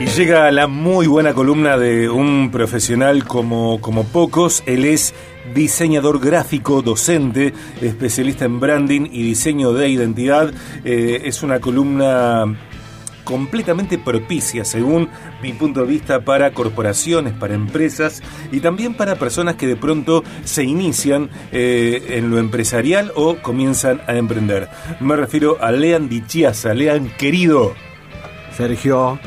Y llega la muy buena columna de un profesional como, como pocos. Él es diseñador gráfico, docente, especialista en branding y diseño de identidad. Eh, es una columna completamente propicia, según mi punto de vista, para corporaciones, para empresas y también para personas que de pronto se inician eh, en lo empresarial o comienzan a emprender. Me refiero a Lean Dichiasa. Lean, querido. Sergio,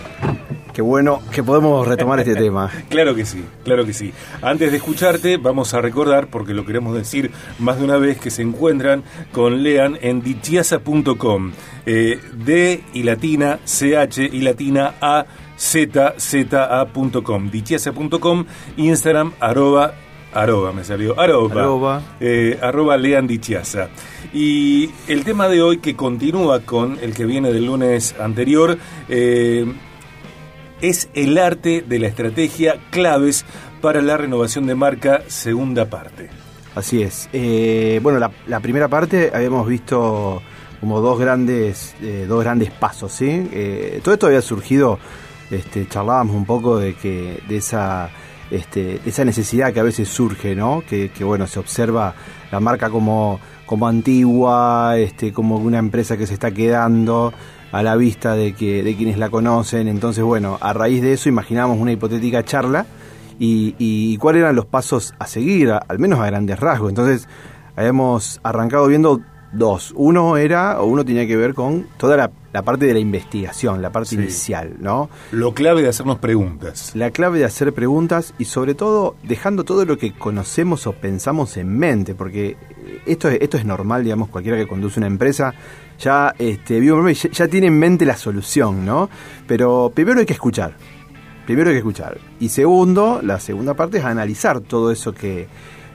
Qué bueno que podemos retomar este tema. Claro que sí, claro que sí. Antes de escucharte, vamos a recordar, porque lo queremos decir más de una vez, que se encuentran con Lean en dichiasa.com. Eh, D y latina, CH y latina A, Z, Z, A.com. Dichiasa.com, Instagram, arroba Arroba, me salió. Arroba. Arroba. Eh, arroba Lean Dichiasa. Y el tema de hoy que continúa con el que viene del lunes anterior, eh, es el arte de la estrategia claves para la renovación de marca, segunda parte. Así es. Eh, bueno, la, primera parte habíamos visto como dos grandes, eh, dos grandes pasos, ¿sí? Eh, todo esto había surgido, este, charlábamos un poco de que de esa, este, esa necesidad que a veces surge, ¿no? Que, que bueno, se observa la marca como, como antigua, este, como una empresa que se está quedando a la vista de, que, de quienes la conocen. Entonces, bueno, a raíz de eso imaginamos una hipotética charla y, y cuáles eran los pasos a seguir, al menos a grandes rasgos. Entonces, habíamos arrancado viendo dos. Uno era, o uno tenía que ver con toda la, parte de la investigación, la parte inicial, ¿no? Lo clave de hacernos preguntas. La clave de hacer preguntas y sobre todo dejando todo lo que conocemos o pensamos en mente, porque esto, esto es normal, digamos, cualquiera que conduce una empresa ya, este, ya, tiene en mente la solución, ¿no? Pero primero hay que escuchar. Primero hay que escuchar. Y segundo, la segunda parte es analizar todo eso que,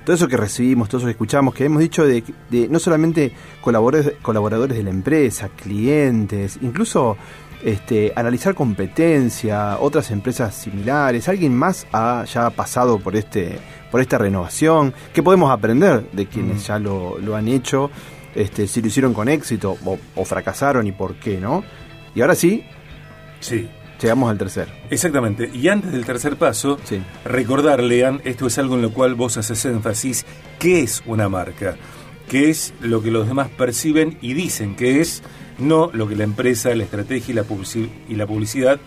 todo eso que recibimos, todo eso que escuchamos, que hemos dicho de, no solamente colaboradores, colaboradores de la empresa, clientes, incluso este, analizar competencia, otras empresas similares, alguien más ha ya pasado por este, por esta renovación, qué podemos aprender de quienes mm. ya lo, lo han hecho este, si lo hicieron con éxito o, fracasaron y por qué, ¿no? Y ahora sí, sí. llegamos al tercer. Exactamente. Y antes del tercer paso, recordar, Lean, esto es algo en lo cual vos haces énfasis, ¿qué es una marca? ¿Qué es lo que los demás perciben y dicen que es? No lo que la empresa, la estrategia y la, publicidad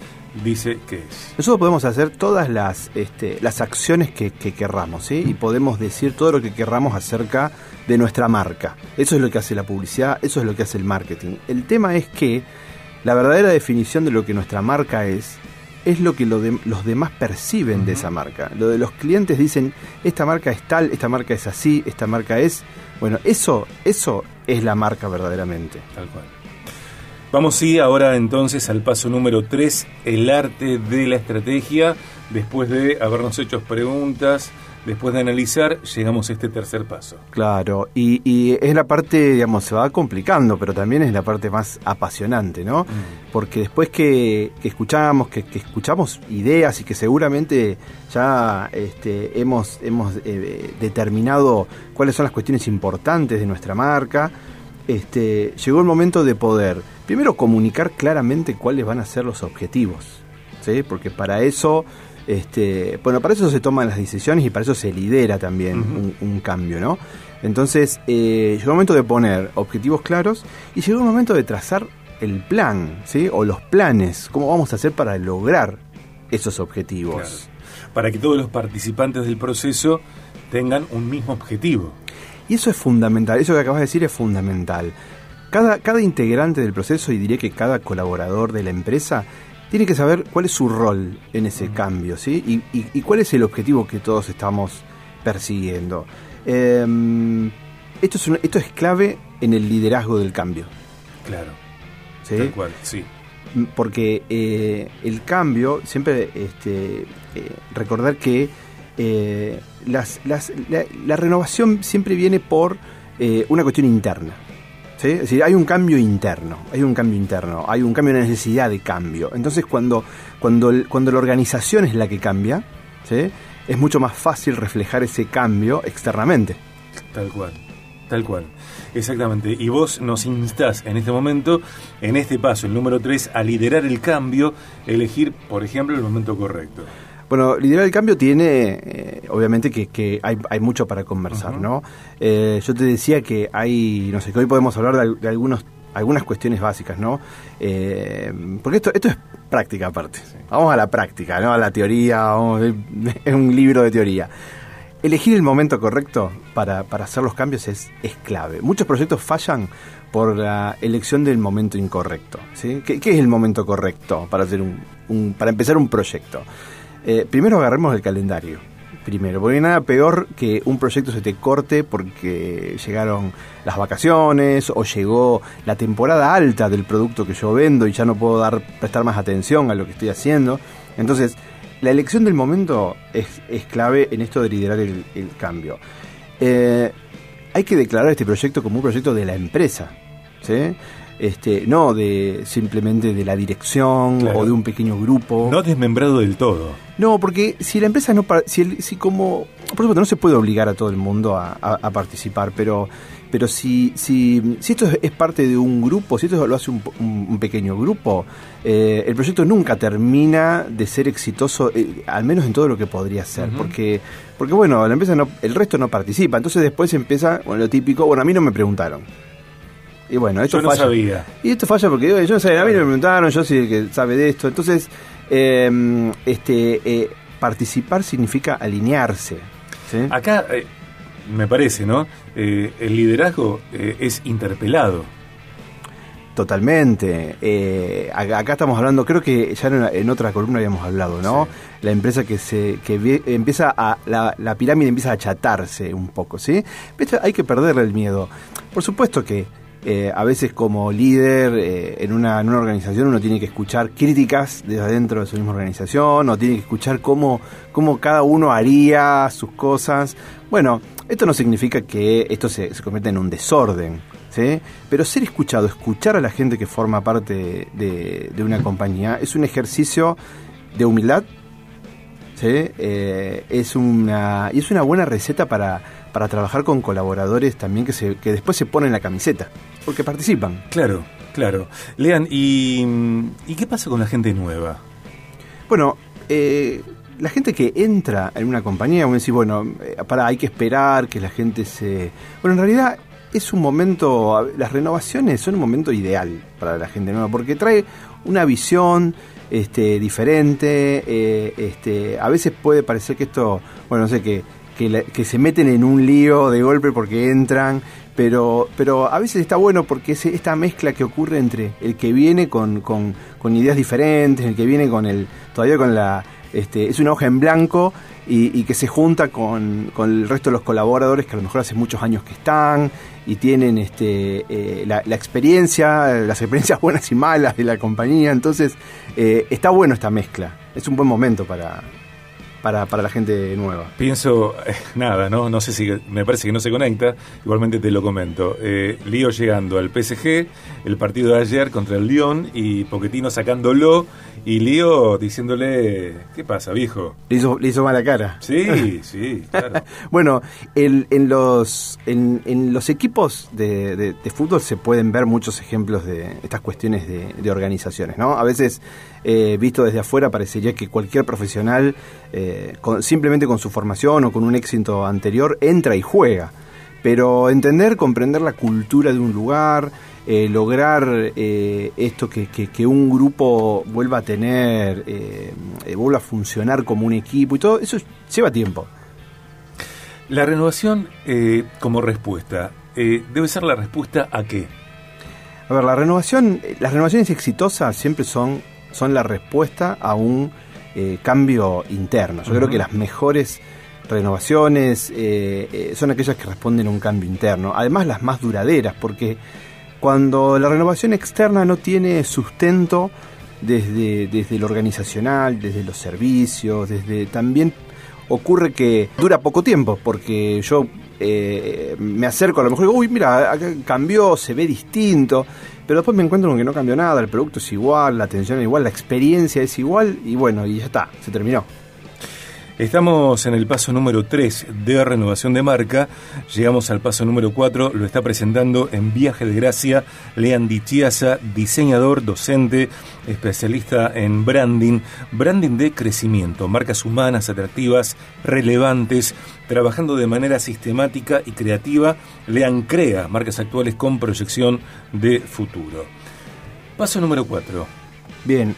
dice que es. Nosotros podemos hacer todas las, este, acciones que, que querramos, ¿sí? Y podemos decir todo lo que querramos acerca de nuestra marca. Eso es lo que hace la publicidad, eso es lo que hace el marketing. El tema es que la verdadera definición de lo que nuestra marca es, es lo que los demás perciben de esa marca. Lo de los clientes dicen, esta marca es tal, esta marca es así, esta marca es... Bueno, eso, eso es la marca verdaderamente. Tal cual. Vamos sí ahora entonces al paso número 3, el arte de la estrategia. Después de habernos hecho preguntas, después de analizar, llegamos a este tercer paso. Claro, y, es la parte, digamos, se va complicando, pero también es la parte más apasionante, ¿no? Mm. Porque después que, escuchamos, que, escuchamos ideas y que seguramente ya este, hemos, hemos eh, determinado cuáles son las cuestiones importantes de nuestra marca, este, llegó el momento de poder, primero, comunicar claramente cuáles van a ser los objetivos, ¿sí? porque para eso, este, bueno, para eso se toman las decisiones y para eso se lidera también un, cambio, ¿no? Entonces, eh, llegó el momento de poner objetivos claros y llegó el momento de trazar el plan, ¿sí? O los planes, cómo vamos a hacer para lograr esos objetivos. Para que todos los participantes del proceso tengan un mismo objetivo. Y eso es fundamental, eso que acabas de decir es fundamental. Cada, cada integrante del proceso, y diría que cada colaborador de la empresa, tiene que saber cuál es su rol en ese cambio, ¿sí? Y, cuál es el objetivo que todos estamos persiguiendo. Em, esto, es esto es clave en el liderazgo del cambio. Claro. ¿Sí? Tal cual, sí. Porque eh, el cambio, siempre este, eh, recordar que eh, las, la, renovación siempre viene por una cuestión interna. Es decir, hay un cambio interno, hay un cambio interno, hay un cambio, una necesidad de cambio. Entonces, cuando, cuando, cuando la organización es la que cambia, es mucho más fácil reflejar ese cambio externamente. Tal cual, tal cual. Exactamente. Y vos nos instás en este momento, en este paso, el número 3, a liderar el cambio, elegir, por ejemplo, el momento correcto. Bueno, liderar el cambio tiene, eh, obviamente, que, hay, mucho para conversar, ¿no? Eh, yo te decía que hay, no sé, que hoy podemos hablar de, algunos algunas cuestiones básicas, ¿no? Eh, porque esto, esto es práctica aparte. Vamos a la práctica, ¿no? A la teoría, es un libro de teoría. Elegir el momento correcto para, hacer los cambios es, es clave. Muchos proyectos fallan por la elección del momento incorrecto. ¿sí? ¿Qué, es el momento correcto para, hacer un, para empezar un proyecto? Eh, primero agarremos el calendario. Primero, porque nada peor que un proyecto se te corte porque llegaron las vacaciones o llegó la temporada alta del producto que yo vendo y ya no puedo dar prestar más atención a lo que estoy haciendo. Entonces, la elección del momento es, clave en esto de liderar el, cambio. Eh, hay que declarar este proyecto como un proyecto de la empresa. ¿sí? Este, no de simplemente de la dirección o de un pequeño grupo. No desmembrado del todo. No, porque si la empresa no, si, si como, por supuesto no se puede obligar a todo el mundo a, participar, pero, pero si, si, si esto es parte de un grupo, si esto lo hace un, pequeño grupo, eh, el proyecto nunca termina de ser exitoso, eh, al menos en todo lo que podría ser, porque, porque bueno, la empresa no, el resto no participa, entonces después empieza, bueno, lo típico, bueno, a mí no me preguntaron. Y bueno, esto yo no sabía. Y esto falla porque yo no sabía, a mí me preguntaron, yo soy el que sabe de esto. Entonces, em, este, eh, participar significa alinearse. Acá, eh, me parece, ¿no? Eh, el liderazgo es interpelado. Totalmente. acá estamos hablando, creo que ya en, otra columna habíamos hablado, ¿no? La empresa que se que empieza a la, la, pirámide empieza a achatarse un poco, ¿sí? hay que perderle el miedo. Por supuesto que eh, a veces como líder eh, en, una, en, una, organización uno tiene que escuchar críticas desde adentro de su misma organización o tiene que escuchar cómo, cómo cada uno haría sus cosas. Bueno, esto no significa que esto se, se convierta en un desorden, ¿sí? pero ser escuchado, escuchar a la gente que forma parte de, una compañía es un ejercicio de humildad, ¿sí? Eh, es una, y es una buena receta para para trabajar con colaboradores también que, se, que después se ponen la camiseta, porque participan. Claro, claro. Lean, ¿y, ¿y qué pasa con la gente nueva? Bueno, eh, la gente que entra en una compañía, uno dice, bueno, eh, para, hay que esperar que la gente se... Bueno, en realidad es un momento, las renovaciones son un momento ideal para la gente nueva, porque trae una visión este, diferente, eh, este, a veces puede parecer que esto, bueno, no sé, que que, se meten en un lío de golpe porque entran, pero, pero a veces está bueno porque es esta mezcla que ocurre entre el que viene con, con, ideas diferentes, el que viene con el, todavía con la, este, es una hoja en blanco y, que se junta con, el resto de los colaboradores que a lo mejor hace muchos años que están y tienen este, eh, la, experiencia, las experiencias buenas y malas de la compañía. Entonces, eh, está bueno esta mezcla. Es un buen momento para, para, para la gente nueva? Pienso, eh, nada, ¿no? No sé si, me parece que no se conecta, igualmente te lo comento. Eh, Lío llegando al PSG, el partido de ayer contra el Lyon y Poquetino sacándolo y Lío diciéndole, ¿qué pasa, viejo? Le hizo, le hizo mala cara. Sí, sí, claro. bueno, el, en, los, en, en los equipos de, de, fútbol se pueden ver muchos ejemplos de estas cuestiones de, de organizaciones, ¿no? A veces, eh, visto desde afuera, parecería que cualquier profesional... Eh, simplemente con su formación o con un éxito anterior, entra y juega. Pero entender, comprender la cultura de un lugar, eh, lograr eh, esto que, un grupo vuelva a tener, eh, vuelva a funcionar como un equipo y todo, eso lleva tiempo. La renovación como respuesta, ¿debe ser la respuesta a qué? A ver, la renovación, las renovaciones exitosas siempre son, son la respuesta a un eh, cambio interno. Yo creo que las mejores renovaciones eh, eh, son aquellas que responden a un cambio interno. Además, las más duraderas, porque cuando la renovación externa no tiene sustento desde, desde lo organizacional, desde los servicios, desde también ocurre que dura poco tiempo, porque yo me acerco a lo mejor digo, uy, mira, acá cambió, se ve distinto pero después me encuentro con que no cambió nada, el producto es igual, la atención es igual, la experiencia es igual y bueno, y ya está, se terminó. Estamos en el paso número 3 de renovación de marca. Llegamos al paso número 4. Lo está presentando en Viaje de Gracia Lean Chiasa, diseñador, docente, especialista en branding, branding de crecimiento, marcas humanas atractivas, relevantes, trabajando de manera sistemática y creativa. Lean crea marcas actuales con proyección de futuro. Paso número 4. Bien,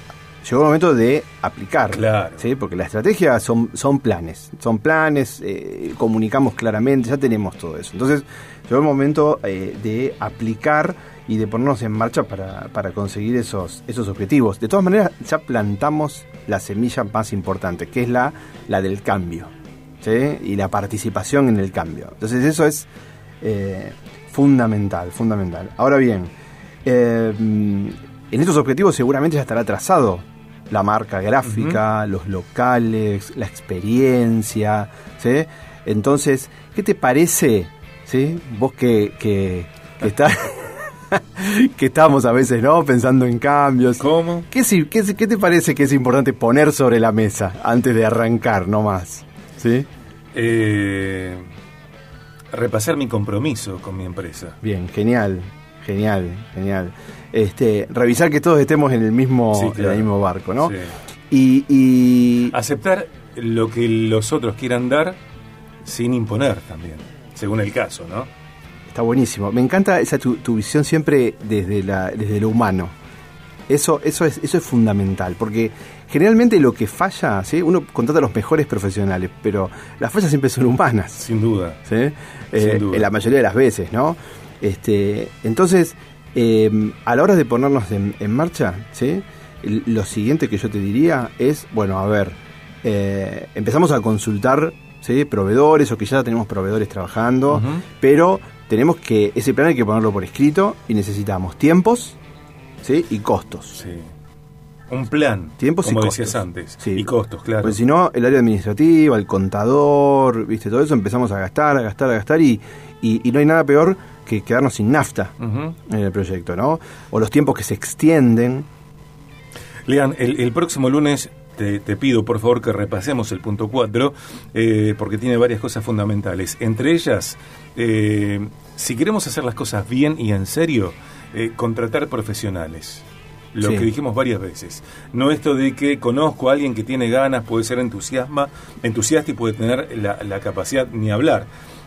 llegó el momento de aplicar. Claro. ¿sí? Porque la estrategia son, son planes. Son planes, eh, comunicamos claramente, ya tenemos todo eso. Entonces, llegó el momento eh, de aplicar y de ponernos en marcha para, para, conseguir esos, esos objetivos. De todas maneras, ya plantamos la semilla más importante, que es la, la del cambio. ¿Sí? Y la participación en el cambio. Entonces, eso es eh, fundamental, fundamental. Ahora bien, en estos objetivos seguramente ya estará trazado la marca gráfica, los locales, la experiencia, ¿sí? Entonces, ¿qué te parece, ¿sí? Vos que, que, que estás... que estamos a veces, ¿no? Pensando en cambios. ¿Cómo? ¿Qué, qué, qué te parece que es importante poner sobre la mesa antes de arrancar, no más? ¿Sí? Eh, repasar mi compromiso con mi empresa. Bien, genial, genial, genial este, revisar que todos estemos en el mismo, Sí, claro. en el mismo barco, ¿no? Sí. Y, y- Aceptar lo que los otros quieran dar sin imponer también, según el caso, ¿no? está buenísimo. Me encanta esa tu, tu visión siempre desde la, desde lo humano. Eso, eso es, eso es fundamental, porque generalmente lo que falla, ¿sí? uno contrata a los mejores profesionales, pero las fallas siempre son humanas. Sin duda. ¿sí? Eh, duda. en la mayoría de las veces, ¿no? Este, entonces, eh, a la hora de ponernos en, en marcha, ¿sí? Lo siguiente que yo te diría es, bueno, a ver, eh, empezamos a consultar, ¿sí? Proveedores o que ya tenemos proveedores trabajando, pero tenemos que, ese plan hay que ponerlo por escrito y necesitamos tiempos, ¿sí? Y costos. Sí. Un plan, Tiempos y como costos. decías antes. Sí. Y costos, claro. Porque si no, el área administrativa, el contador, viste, todo eso empezamos a gastar, a gastar, a gastar y, y, y no hay nada peor que quedarnos sin nafta en el proyecto, ¿no? O los tiempos que se extienden. Lean, el, el próximo lunes te, te pido por favor que repasemos el punto 4, porque tiene varias cosas fundamentales. Entre ellas, eh, si queremos hacer las cosas bien y en serio, eh, contratar profesionales. Lo Sí. que dijimos varias veces. No esto de que conozco a alguien que tiene ganas, puede ser entusiasma, entusiasta y puede tener la, la capacidad ni hablar.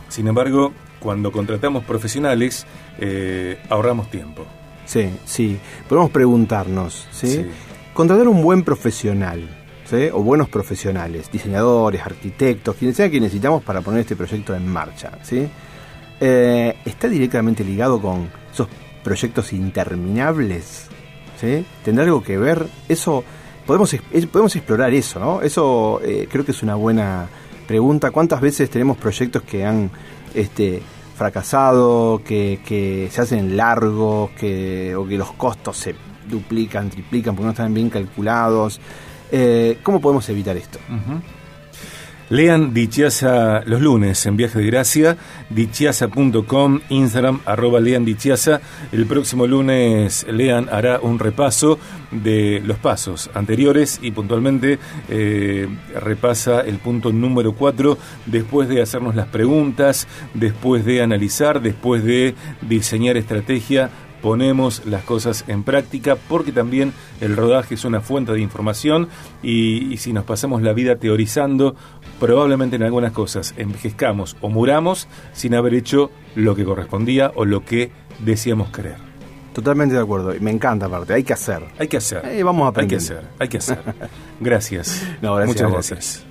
Sin embargo, cuando contratamos profesionales, eh, ahorramos tiempo. Sí, sí. Podemos preguntarnos, ¿sí? Sí. Contratar un buen profesional, ¿sí? O buenos profesionales, diseñadores, arquitectos, quienes sea que necesitamos para poner este proyecto en marcha, ¿sí? Eh, ¿Está directamente ligado con esos proyectos interminables? ¿Sí? ¿Tendrá algo que ver? Eso, podemos, es- podemos explorar eso, ¿no? Eso eh, creo que es una buena pregunta. ¿Cuántas veces tenemos proyectos que han este, fracasado, que, que se hacen largos, que, o que los costos se duplican, triplican porque no están bien calculados? Eh, ¿Cómo podemos evitar esto? Lean Dichiasa los lunes en Viaje de Gracia, dichiasa.com, Instagram, arroba Lean Dichiasa. El próximo lunes Lean hará un repaso de los pasos anteriores y puntualmente eh, repasa el punto número 4 después de hacernos las preguntas, después de analizar, después de diseñar estrategia ponemos las cosas en práctica porque también el rodaje es una fuente de información y, y si nos pasamos la vida teorizando, probablemente en algunas cosas envejezcamos o muramos sin haber hecho lo que correspondía o lo que decíamos querer. Totalmente de acuerdo. Y Me encanta aparte, hay que hacer. Hay que hacer. Eh, vamos Hay que hacer, hay que hacer. Gracias. No, gracias a Muchas gracias.